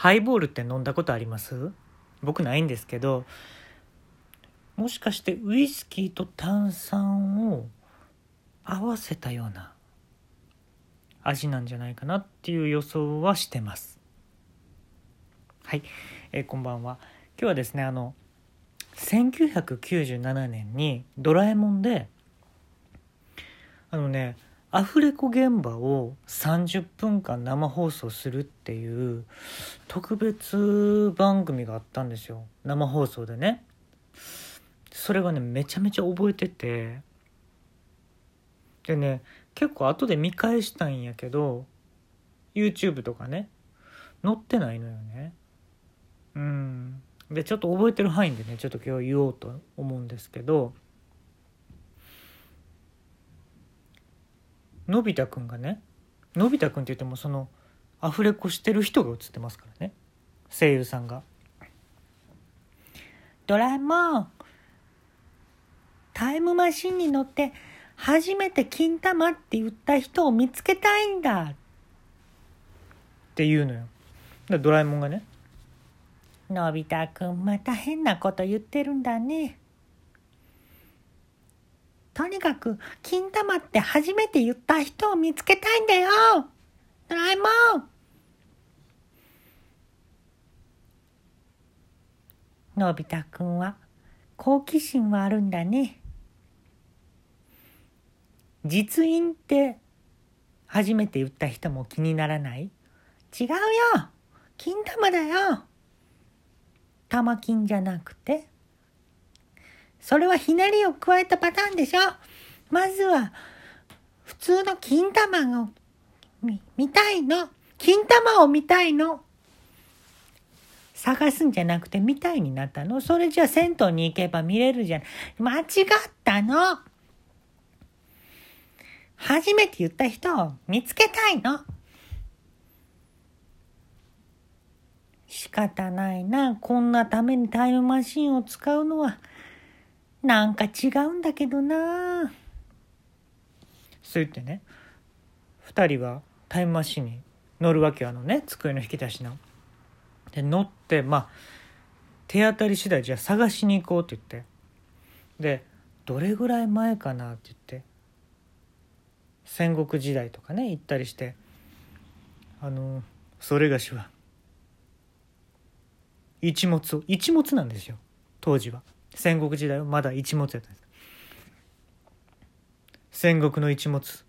ハイボールって飲んだことあります？僕ないんですけどもしかしてウイスキーと炭酸を合わせたような味なんじゃないかなっていう予想はしてます。はい、えー、こんばんは。今日はですねあの1997年に「ドラえもん」であのねアフレコ現場を30分間生放送するっていう特別番組があったんですよ。生放送でね。それがねめちゃめちゃ覚えてて。でね結構後で見返したんやけど YouTube とかね載ってないのよね。うん。でちょっと覚えてる範囲でねちょっと今日言おうと思うんですけどのび太くんがねのび太くんって言ってもそのアフレコしてる人が映ってますからね声優さんが。ドラえもんタイムマシンに乗って初めて金玉って言った人を見つけたいんだって言うのよ。ドラえもんがね「のび太くんまた変なこと言ってるんだね」とにかく、金玉って初めて言った人を見つけたいんだよ。ドラえもん。のび太くんは好奇心はあるんだね。実印って初めて言った人も気にならない？違うよ。金玉だよ。玉金じゃなくてそれはひねりを加えたパターンでしょまずは、普通の金玉を見たいの。金玉を見たいの。探すんじゃなくて見たいになったの。それじゃあ銭湯に行けば見れるじゃん。間違ったの。初めて言った人を見つけたいの。仕方ないな。こんなためにタイムマシンを使うのは。なんか違うんだけどなそう言ってね2人はタイムマシンに乗るわけあのね机の引き出しの。で乗ってまあ手当たり次第じゃあ探しに行こうって言ってでどれぐらい前かなって言って戦国時代とかね行ったりしてあのそれがしは一物を一物なんですよ当時は。戦国時代はまだ一物やったんです戦国の一物。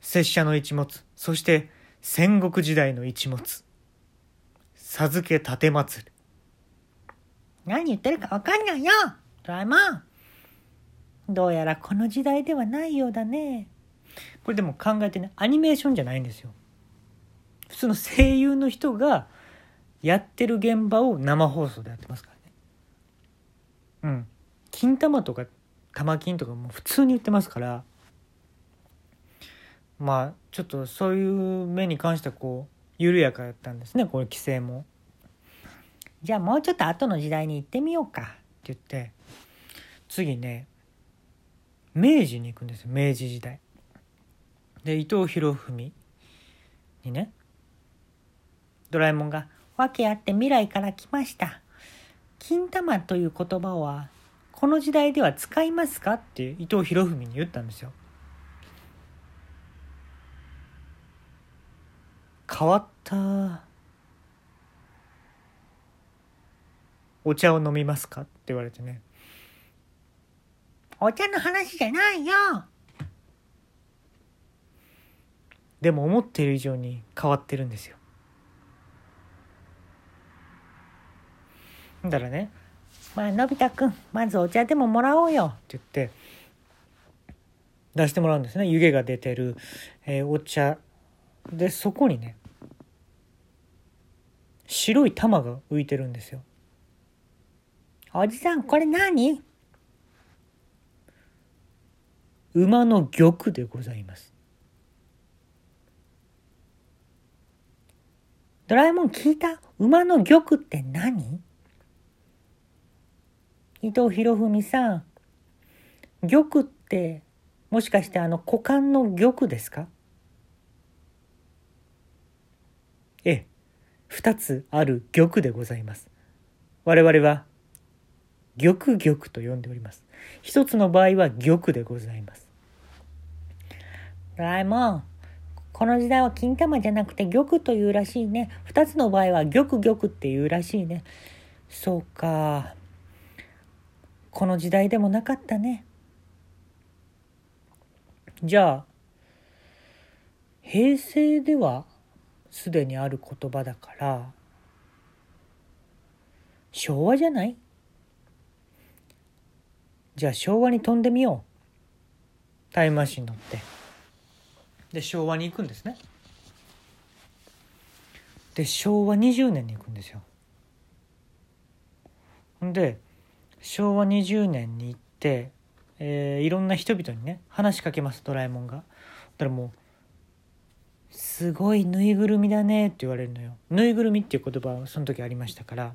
拙者の一物。そして戦国時代の一物。授け立て祭る何言ってるか分かんないよ。ドラえもん。どうやらこの時代ではないようだね。これでも考えてねアニメーションじゃないんですよ。普通の声優の人がやってる現場を生放送でやってますからうん金玉とか玉金とかも普通に売ってますからまあちょっとそういう目に関してはこう緩やかだったんですねこの規制も。じゃあもうちょっと後の時代に行ってみようかって言って次ね明治に行くんですよ明治時代。で伊藤博文にねドラえもんが「訳あって未来から来ました」金玉という言葉はこの時代では使いますかって伊藤博文に言ったんですよ。変わったお茶を飲みますかって言われてね。お茶の話じゃないよ。でも思っている以上に変わってるんですよだからね「まあのび太くんまずお茶でももらおうよ」って言って出してもらうんですね湯気が出てる、えー、お茶でそこにね白い玉が浮いてるんですよ。おじさんこれ何馬の玉でございます。ドラえもん聞いた？馬の玉って何？伊藤博文さん玉ってもしかしてあの股間の玉ですか？ええ2つある玉でございます。我々は玉玉と呼んでおります。一つの場合は玉でございます。ドラえもんこの時代は金玉じゃなくて玉というらしいね。二つの場合は玉玉っていうらしいね。そうか。この時代でもなかったね。じゃあ平成ではすでにある言葉だから昭和じゃない？じゃあ昭和に飛んでみよう。タイムマシン乗って。で昭和に行くんですね。で昭和20年に行くんですよ。で昭和20年に行って、えー、いろんな人々にね話しかけますドラえもんが。だからもう「すごいぬいぐるみだね」って言われるのよ。ぬいぐるみっていう言葉はその時ありましたから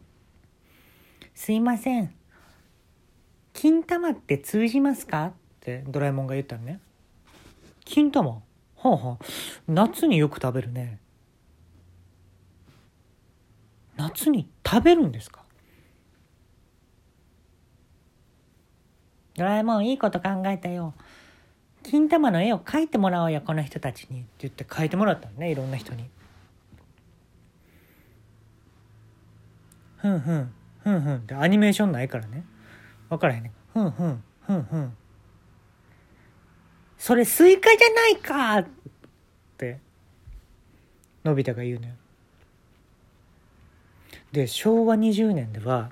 「すいません金玉って通じますか?」ってドラえもんが言ったのね。金玉？はあはあ夏によく食べるね。夏に食べるんですか？ドラえもんいいこと考えたよ。金玉の絵を描いてもらおうよこの人たちにって言って描いてもらったのねいろんな人に。ふんふんふんふんってアニメーションないからね分からへんねふんふんふんふんそれスイカじゃないかってのび太が言うのよ。で昭和20年では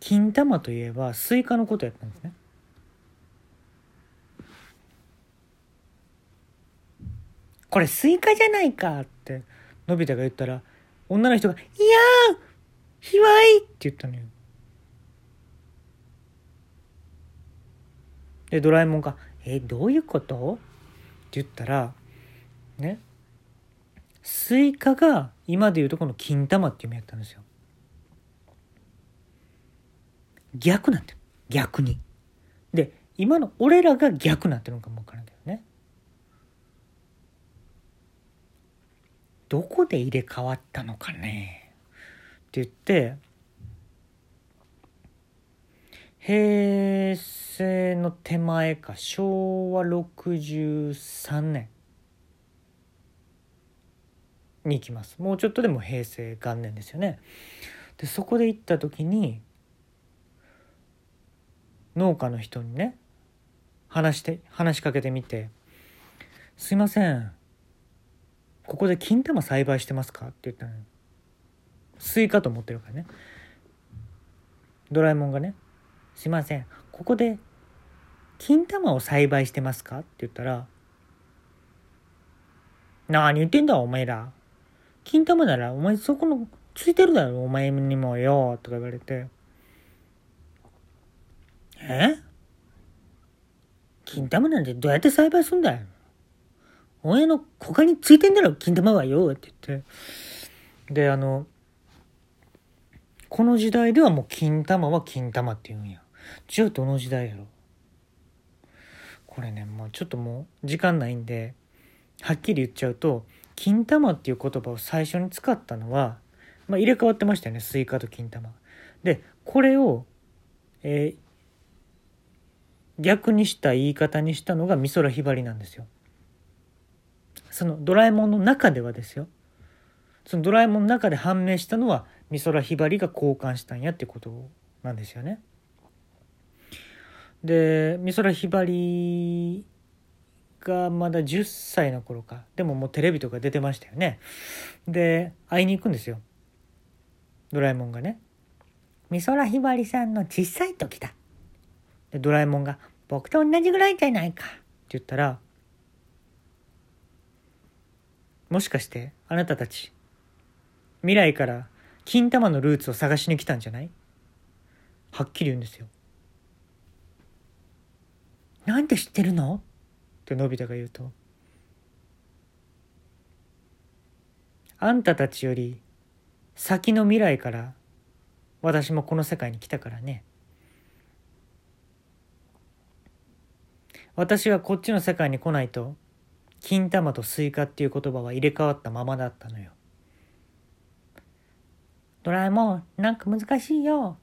金玉といえばスイカのことやったんですね。これスイカじゃないかってのび太が言ったら女の人が「いやー卑猥!」って言ったのよ。でドラえもんが「えどういうこと?」って言ったらねスイカが今でいうとこの金玉っていう意味やったんですよ。逆なんて。逆に。で今の俺らが逆なってるのかもわからんけどね。どこで入れ替わったのかね。って言って平成の手前か昭和63年。に行きます。もうちょっとでも平成元年ですよね。でそこで行った時に農家の人にね話して話しかけてみて「すいませんここで金玉栽培してますか?」って言ったのスイカと思ってるからねドラえもんがね「すいませんここで金玉を栽培してますか?」って言ったら「何言ってんだお前ら金玉ならお前そこのついてるだろお前にもよ」とか言われてえ？金玉なんてどうやって栽培すんだよ。お前の他についてんだろ、金玉はよ、って言って。で、あの、この時代ではもう金玉は金玉って言うんや。じゃあどの時代やろこれね、もうちょっともう時間ないんで、はっきり言っちゃうと、金玉っていう言葉を最初に使ったのは、まあ入れ替わってましたよね、スイカと金玉。で、これを、えー、逆にした言い方にしたのが美空ひばりなんですよ。そのドラえもんの中ではですよ。そのドラえもんの中で判明したのは美空ひばりが交換したんやってことなんですよね。で美空ひばりがまだ10歳の頃かでももうテレビとか出てましたよね。で会いに行くんですよドラえもんがね。美空ひばりさんの小さい時だ。でドラえもんが「僕と同じぐらいじゃないか」って言ったら「もしかしてあなたたち未来から金玉のルーツを探しに来たんじゃない?」はっきり言うんですよ。なんで知ってるの？ってのび太が言うと「あんたたちより先の未来から私もこの世界に来たからね」私はこっちの世界に来ないと金玉とスイカっていう言葉は入れ替わったままだったのよ。ドラえもん、なんか難しいよ。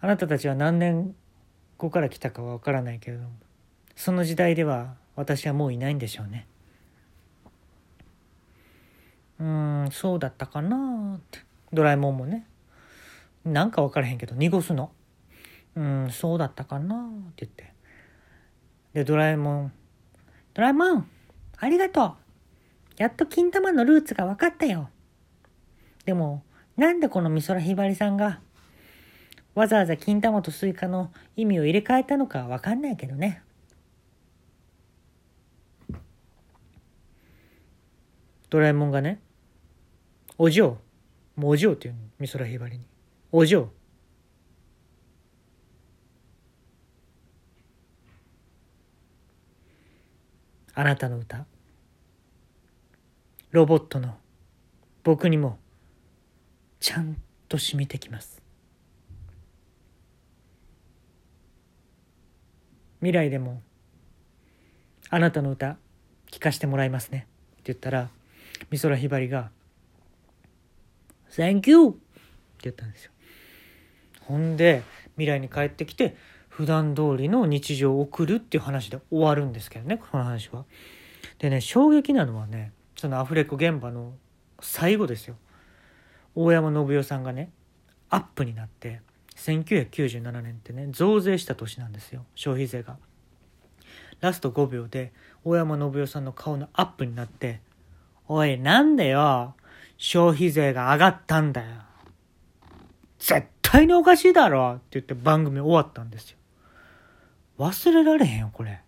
あなたたちは何年後から来たかはわからないけれども、その時代では私はもういないんでしょうね。うん、そうだったかなって。ドラえもんもね。なんか分からへんけど、濁すの。うん、そうだったかなって言って。で、ドラえもん、ドラえもん、ありがとう。やっと金玉のルーツが分かったよ。でも、なんでこの美空ひばりさんが、わざわざ金玉とスイカの意味を入れ替えたのか分かんないけどね。ドラえもんがね、お嬢、もうお嬢っていうの、美空ひばりに。お嬢。あなたの歌。ロボットの僕にもちゃんと染みてきます。未来でもあなたの歌聞かせてもらいますねって言ったら美空ひばりが「Thank you!」って言ったんですよ。ほんで未来に帰ってきて普段通りの日常を送るっていう話で終わるんですけどねこの話は。でね衝撃なのはねそのアフレコ現場の最後ですよ。大山信代さんがねアップになって1997年ってね増税した年なんですよ消費税が。ラスト5秒で大山信代さんの顔のアップになって「おいなんでよ消費税が上がったんだよ」絶対におかしいだろって言って番組終わったんですよ。忘れられへんよ、これ。